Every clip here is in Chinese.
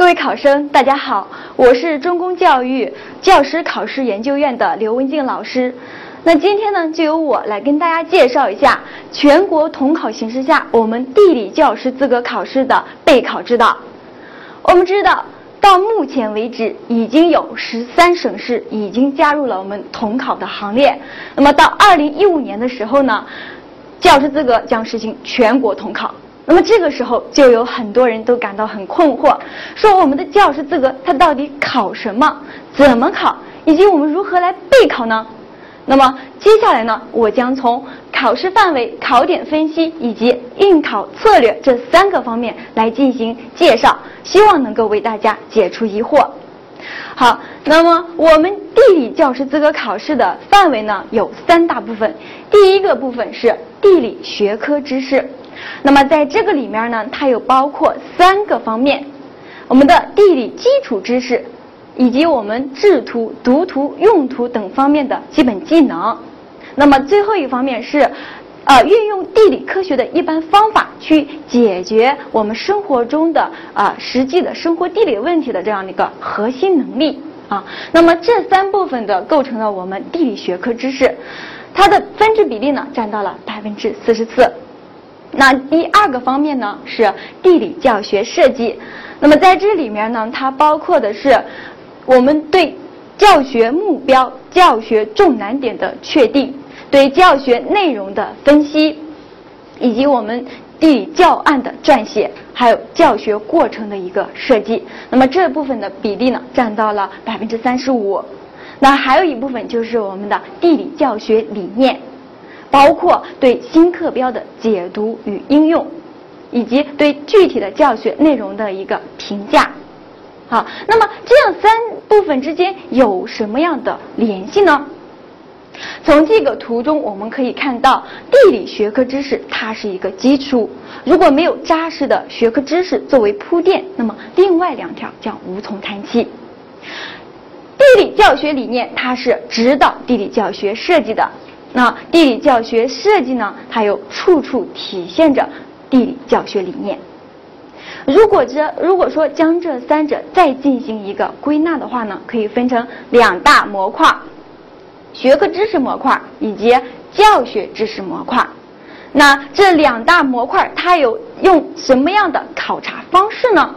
各位考生，大家好，我是中公教育教师考试研究院的刘文静老师。那今天呢，就由我来跟大家介绍一下全国统考形势下我们地理教师资格考试的备考指导。我们知道，到目前为止，已经有十三省市已经加入了我们统考的行列。那么到二零一五年的时候呢，教师资格将实行全国统考。那么这个时候，就有很多人都感到很困惑，说我们的教师资格它到底考什么？怎么考？以及我们如何来备考呢？那么接下来呢，我将从考试范围、考点分析以及应考策略这三个方面来进行介绍，希望能够为大家解除疑惑。好，那么我们地理教师资格考试的范围呢有三大部分，第一个部分是地理学科知识。那么在这个里面呢，它有包括三个方面：我们的地理基础知识，以及我们制图、读图、用图等方面的基本技能。那么最后一方面是，呃，运用地理科学的一般方法去解决我们生活中的啊实际的生活地理问题的这样的一个核心能力啊。那么这三部分的构成了我们地理学科知识，它的分值比例呢占到了百分之四十四。那第二个方面呢是地理教学设计，那么在这里面呢，它包括的是我们对教学目标、教学重难点的确定，对教学内容的分析，以及我们地理教案的撰写，还有教学过程的一个设计。那么这部分的比例呢，占到了百分之三十五。那还有一部分就是我们的地理教学理念。包括对新课标的解读与应用，以及对具体的教学内容的一个评价。好，那么这样三部分之间有什么样的联系呢？从这个图中我们可以看到，地理学科知识它是一个基础，如果没有扎实的学科知识作为铺垫，那么另外两条将无从谈起。地理教学理念它是指导地理教学设计的。那地理教学设计呢？它又处处体现着地理教学理念。如果这如果说将这三者再进行一个归纳的话呢，可以分成两大模块：学科知识模块以及教学知识模块。那这两大模块它有用什么样的考察方式呢？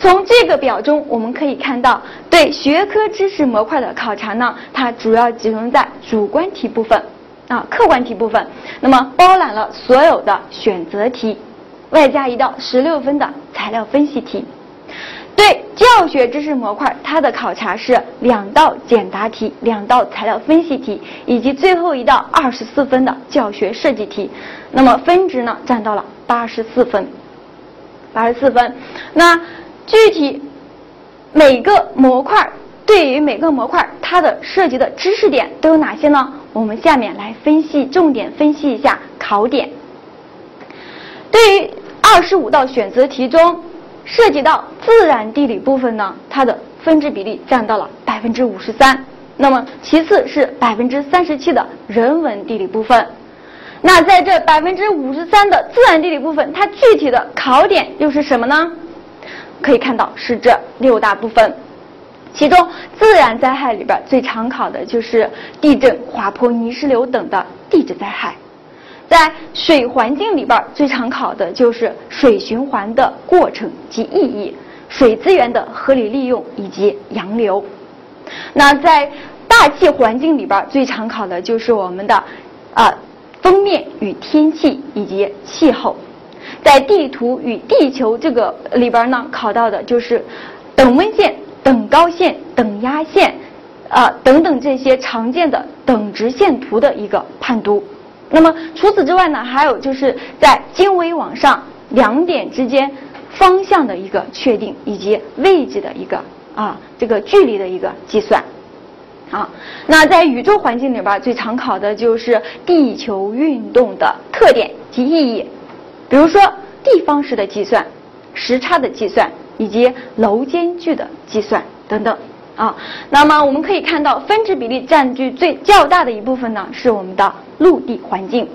从这个表中，我们可以看到，对学科知识模块的考察呢，它主要集中在主观题部分，啊，客观题部分，那么包揽了所有的选择题，外加一道十六分的材料分析题。对教学知识模块，它的考察是两道简答题、两道材料分析题，以及最后一道二十四分的教学设计题，那么分值呢，占到了八十四分，八十四分，那。具体每个模块对于每个模块它的涉及的知识点都有哪些呢？我们下面来分析，重点分析一下考点。对于二十五道选择题中涉及到自然地理部分呢，它的分值比例占到了百分之五十三。那么其次是百分之三十七的人文地理部分。那在这百分之五十三的自然地理部分，它具体的考点又是什么呢？可以看到是这六大部分，其中自然灾害里边最常考的就是地震、滑坡、泥石流等的地质灾害；在水环境里边最常考的就是水循环的过程及意义、水资源的合理利用以及洋流。那在大气环境里边最常考的就是我们的啊风面与天气以及气候。在地图与地球这个里边呢，考到的就是等温线、等高线、等压线，啊等等这些常见的等值线图的一个判读。那么除此之外呢，还有就是在经纬网上两点之间方向的一个确定，以及位置的一个啊这个距离的一个计算。啊，那在宇宙环境里边最常考的就是地球运动的特点及意义。比如说地方式的计算、时差的计算以及楼间距的计算等等啊。那么我们可以看到，分值比例占据最较大的一部分呢，是我们的陆地环境。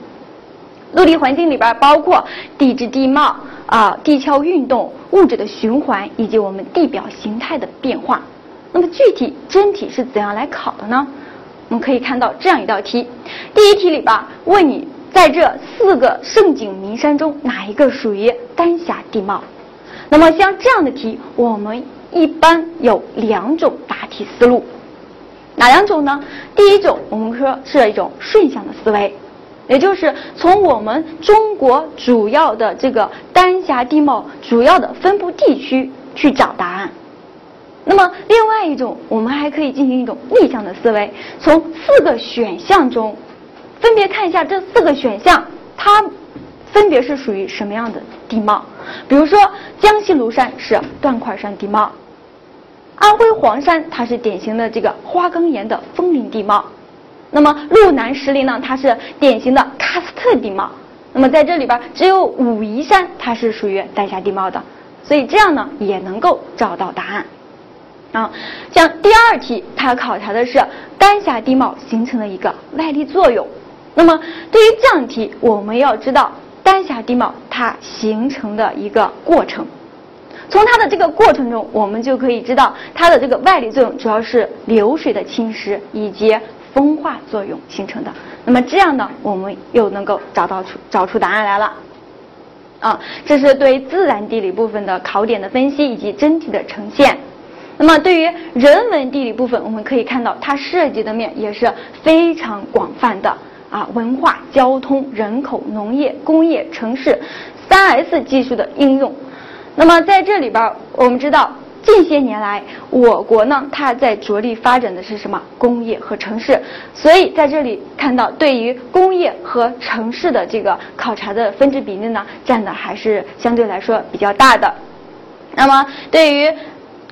陆地环境里边包括地质地貌啊、地壳运动、物质的循环以及我们地表形态的变化。那么具体真题是怎样来考的呢？我们可以看到这样一道题，第一题里边问你，在这四个胜景名山中，哪一个属于丹霞地貌？那么像这样的题，我们一般有两种答题思路，哪两种呢？第一种，我们说是一种顺向的思维，也就是从我们中国主要的这个丹霞地貌主要的分布地区去找答案。那么另外一种，我们还可以进行一种逆向的思维，从四个选项中，分别看一下这四个选项，它分别是属于什么样的地貌。比如说，江西庐山是断块山地貌，安徽黄山它是典型的这个花岗岩的峰林地貌，那么路南石林呢，它是典型的喀斯特地貌。那么在这里边，只有武夷山它是属于丹霞地貌的，所以这样呢也能够找到答案。啊，像第二题，它考察的是丹霞地貌形成的一个外力作用。那么对于这样题，我们要知道丹霞地貌它形成的一个过程。从它的这个过程中，我们就可以知道它的这个外力作用主要是流水的侵蚀以及风化作用形成的。那么这样呢，我们又能够找到出找出答案来了。啊，这是对自然地理部分的考点的分析以及真题的呈现。那么对于人文地理部分，我们可以看到它涉及的面也是非常广泛的啊，文化、交通、人口、农业、工业、城市，三 S 技术的应用。那么在这里边，我们知道近些年来我国呢，它在着力发展的是什么？工业和城市。所以在这里看到，对于工业和城市的这个考察的分值比例呢，占的还是相对来说比较大的。那么对于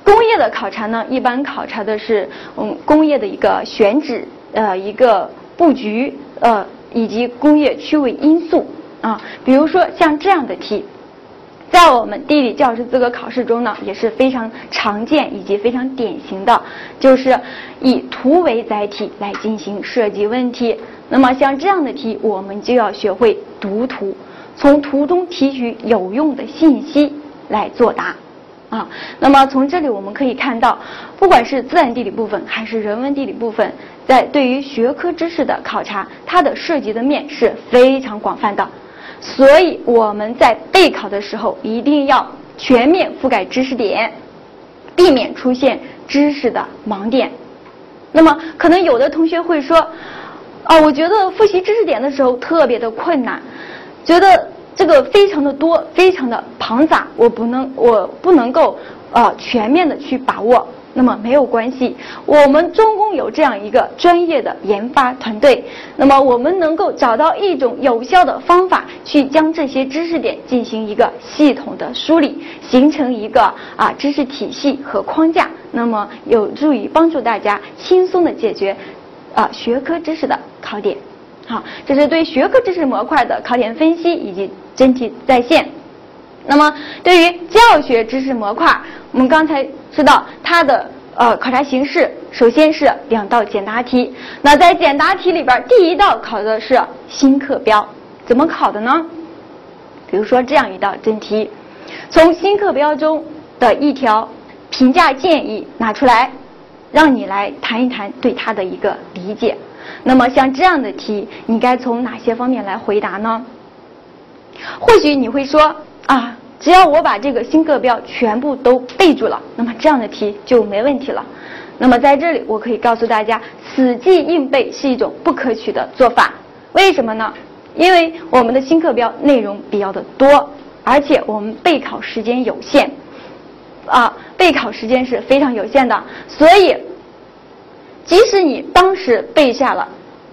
工业的考察呢，一般考察的是嗯工业的一个选址，呃一个布局，呃以及工业区位因素啊。比如说像这样的题，在我们地理教师资格考试中呢，也是非常常见以及非常典型的，就是以图为载体来进行设计问题。那么像这样的题，我们就要学会读图，从图中提取有用的信息来作答。啊，那么从这里我们可以看到，不管是自然地理部分还是人文地理部分，在对于学科知识的考察，它的涉及的面是非常广泛的。所以我们在备考的时候，一定要全面覆盖知识点，避免出现知识的盲点。那么可能有的同学会说，啊，我觉得复习知识点的时候特别的困难，觉得。这个非常的多，非常的庞杂，我不能，我不能够，呃，全面的去把握。那么没有关系，我们中公有这样一个专业的研发团队，那么我们能够找到一种有效的方法，去将这些知识点进行一个系统的梳理，形成一个啊知识体系和框架，那么有助于帮助大家轻松的解决啊学科知识的考点。好，这是对学科知识模块的考点分析以及真题再现。那么，对于教学知识模块，我们刚才知道它的呃考察形式，首先是两道简答题。那在简答题里边，第一道考的是新课标，怎么考的呢？比如说这样一道真题，从新课标中的一条评价建议拿出来，让你来谈一谈对它的一个理解。那么像这样的题，你该从哪些方面来回答呢？或许你会说啊，只要我把这个新课标全部都背住了，那么这样的题就没问题了。那么在这里，我可以告诉大家，死记硬背是一种不可取的做法。为什么呢？因为我们的新课标内容比较的多，而且我们备考时间有限，啊，备考时间是非常有限的，所以。即使你当时背下了，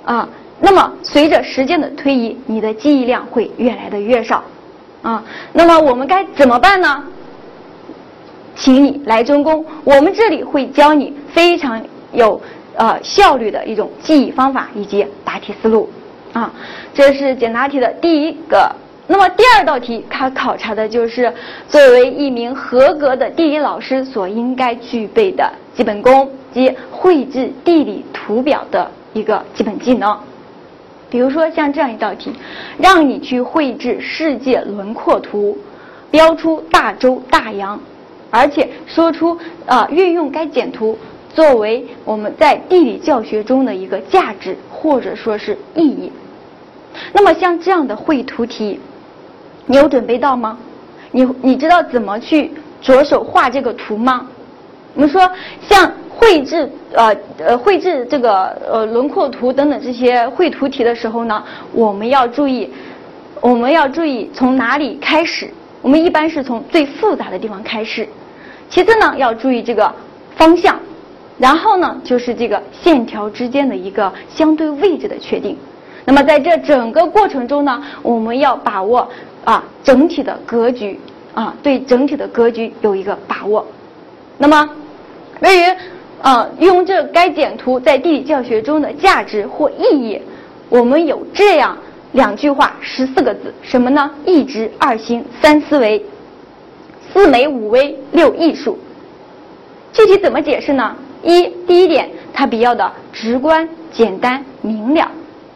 啊，那么随着时间的推移，你的记忆量会越来的越少，啊，那么我们该怎么办呢？请你来中公，我们这里会教你非常有呃效率的一种记忆方法以及答题思路，啊，这是简答题的第一个。那么第二道题，它考察的就是作为一名合格的地理老师所应该具备的基本功及绘制地理图表的一个基本技能。比如说像这样一道题，让你去绘制世界轮廓图，标出大洲大洋，而且说出啊运用该简图作为我们在地理教学中的一个价值或者说是意义。那么像这样的绘图题，你有准备到吗？你你知道怎么去着手画这个图吗？我们说像。绘制呃呃绘制这个呃轮廓图等等这些绘图题的时候呢，我们要注意，我们要注意从哪里开始。我们一般是从最复杂的地方开始，其次呢要注意这个方向，然后呢就是这个线条之间的一个相对位置的确定。那么在这整个过程中呢，我们要把握啊整体的格局啊，对整体的格局有一个把握。那么对于呃，用这该简图在地理教学中的价值或意义，我们有这样两句话，十四个字，什么呢？一直、二心、三思维、四美、五威、六艺术。具体怎么解释呢？一，第一点，它比较的直观、简单、明了；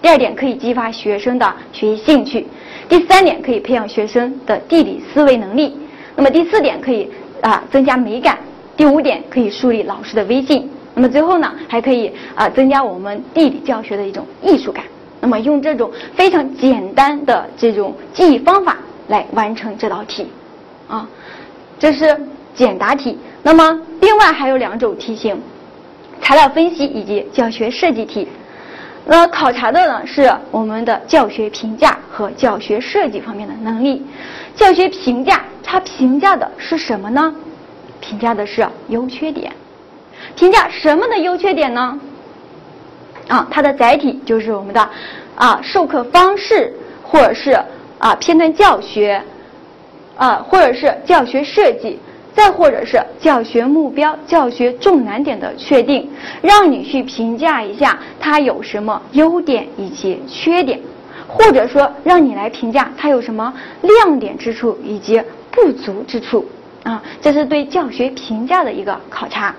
第二点，可以激发学生的学习兴趣；第三点，可以培养学生的地理思维能力；那么第四点，可以啊增加美感。第五点可以树立老师的威信，那么最后呢，还可以啊增加我们地理教学的一种艺术感。那么用这种非常简单的这种记忆方法来完成这道题，啊，这是简答题。那么另外还有两种题型，材料分析以及教学设计题。那考察的呢是我们的教学评价和教学设计方面的能力。教学评价它评价的是什么呢？评价的是优缺点，评价什么的优缺点呢？啊，它的载体就是我们的啊授课方式，或者是啊片段教学，啊或者是教学设计，再或者是教学目标、教学重难点的确定，让你去评价一下它有什么优点以及缺点，或者说让你来评价它有什么亮点之处以及不足之处。啊，这是对教学评价的一个考察。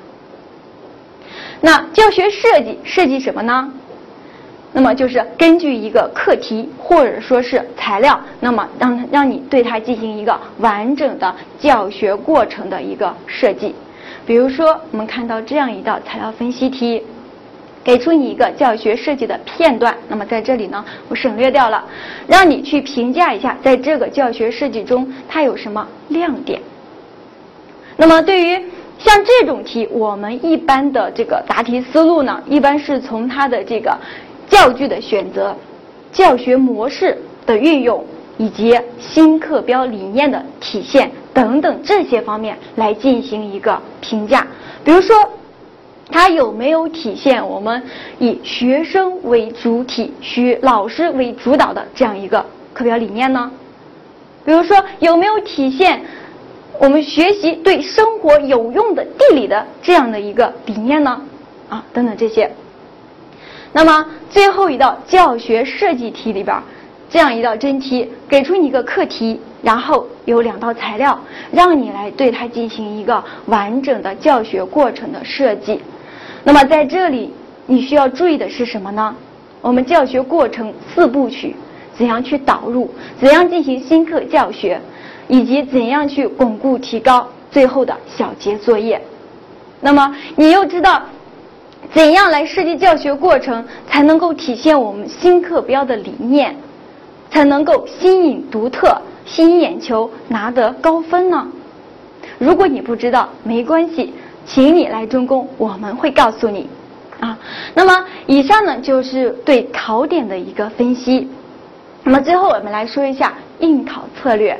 那教学设计设计什么呢？那么就是根据一个课题或者说是材料，那么让让你对它进行一个完整的教学过程的一个设计。比如说，我们看到这样一道材料分析题，给出你一个教学设计的片段，那么在这里呢，我省略掉了，让你去评价一下，在这个教学设计中它有什么亮点。那么，对于像这种题，我们一般的这个答题思路呢，一般是从它的这个教具的选择、教学模式的运用以及新课标理念的体现等等这些方面来进行一个评价。比如说，它有没有体现我们以学生为主体、需老师为主导的这样一个课标理念呢？比如说，有没有体现？我们学习对生活有用的地理的这样的一个理念呢，啊，等等这些。那么最后一道教学设计题里边，这样一道真题，给出你一个课题，然后有两道材料，让你来对它进行一个完整的教学过程的设计。那么在这里你需要注意的是什么呢？我们教学过程四部曲，怎样去导入，怎样进行新课教学。以及怎样去巩固提高最后的小结作业，那么你又知道怎样来设计教学过程才能够体现我们新课标的理念，才能够新颖独特、吸引眼球、拿得高分呢？如果你不知道，没关系，请你来中公，我们会告诉你啊。那么以上呢就是对考点的一个分析，那么最后我们来说一下应考策略。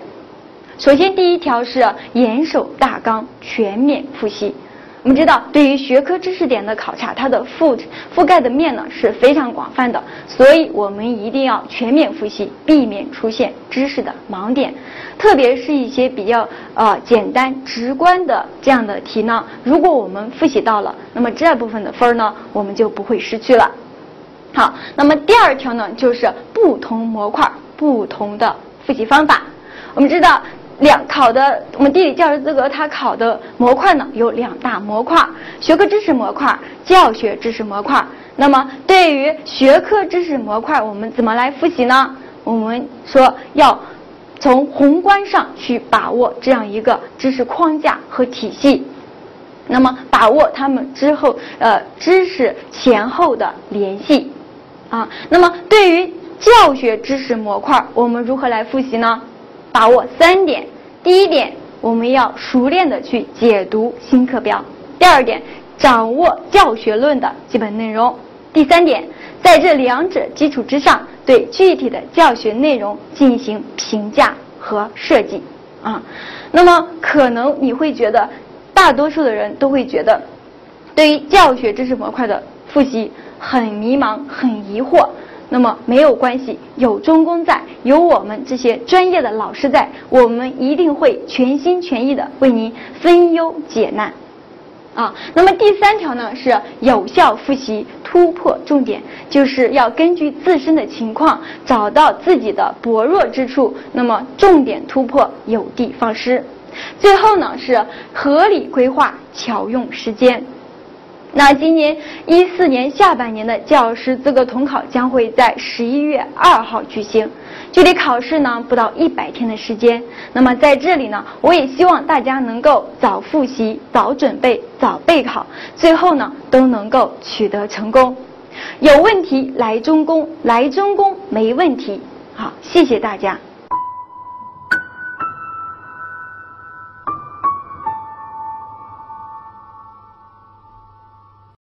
首先，第一条是严守大纲，全面复习。我们知道，对于学科知识点的考察，它的覆覆盖的面呢是非常广泛的，所以我们一定要全面复习，避免出现知识的盲点。特别是一些比较呃简单直观的这样的题呢，如果我们复习到了，那么这部分的分儿呢，我们就不会失去了。好，那么第二条呢，就是不同模块不同的复习方法。我们知道。两考的我们地理教师资格，它考的模块呢有两大模块：学科知识模块、教学知识模块。那么对于学科知识模块，我们怎么来复习呢？我们说要从宏观上去把握这样一个知识框架和体系，那么把握他们之后呃知识前后的联系啊。那么对于教学知识模块，我们如何来复习呢？把握三点：第一点，我们要熟练的去解读新课标；第二点，掌握教学论的基本内容；第三点，在这两者基础之上，对具体的教学内容进行评价和设计。啊，那么可能你会觉得，大多数的人都会觉得，对于教学知识模块的复习很迷茫、很疑惑。那么没有关系，有中公在，有我们这些专业的老师在，我们一定会全心全意的为您分忧解难。啊，那么第三条呢是有效复习，突破重点，就是要根据自身的情况，找到自己的薄弱之处，那么重点突破，有的放矢。最后呢是合理规划，巧用时间。那今年一四年下半年的教师资格统考将会在十一月二号举行，距离考试呢不到一百天的时间。那么在这里呢，我也希望大家能够早复习、早准备、早备考，最后呢都能够取得成功。有问题来中公，来中公没问题。好，谢谢大家。